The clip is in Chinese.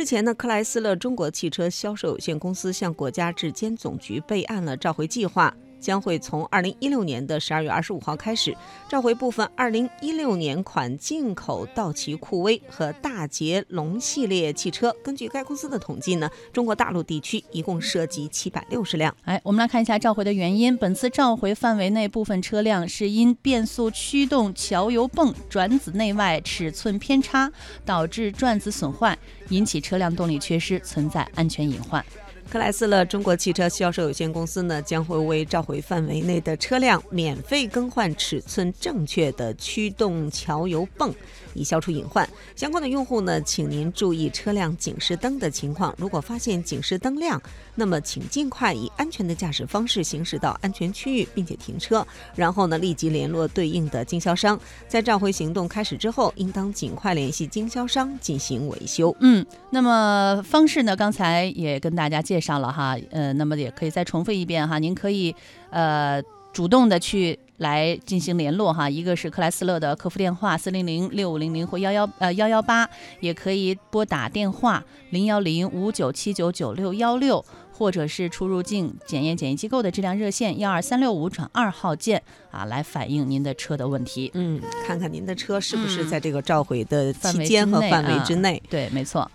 日前呢，克莱斯勒中国汽车销售有限公司向国家质监总局备案了召回计划。将会从二零一六年的十二月二十五号开始召回部分二零一六年款进口道奇酷威和大捷龙系列汽车。根据该公司的统计呢，中国大陆地区一共涉及七百六十辆。哎，我们来看一下召回的原因。本次召回范围内部分车辆是因变速驱动桥油泵转子内外尺寸偏差导致转子损坏，引起车辆动力缺失，存在安全隐患。克莱斯勒中国汽车销售有限公司呢，将会为召回范围内的车辆免费更换尺寸正确的驱动桥油泵，以消除隐患。相关的用户呢，请您注意车辆警示灯的情况。如果发现警示灯亮，那么请尽快以安全的驾驶方式行驶到安全区域，并且停车。然后呢，立即联络对应的经销商。在召回行动开始之后，应当尽快联系经销商进行维修。嗯，那么方式呢？刚才也跟大家介。绍了哈，呃，那么也可以再重复一遍哈，您可以呃主动的去来进行联络哈，一个是克莱斯勒的客服电话四零零六五零零或幺幺呃幺幺八，也可以拨打电话零幺零五九七九九六幺六，或者是出入境检验检疫机构的质量热线幺二三六五转二号键啊，来反映您的车的问题。嗯，看看您的车是不是在这个召回的期间和范围之内。对，没错。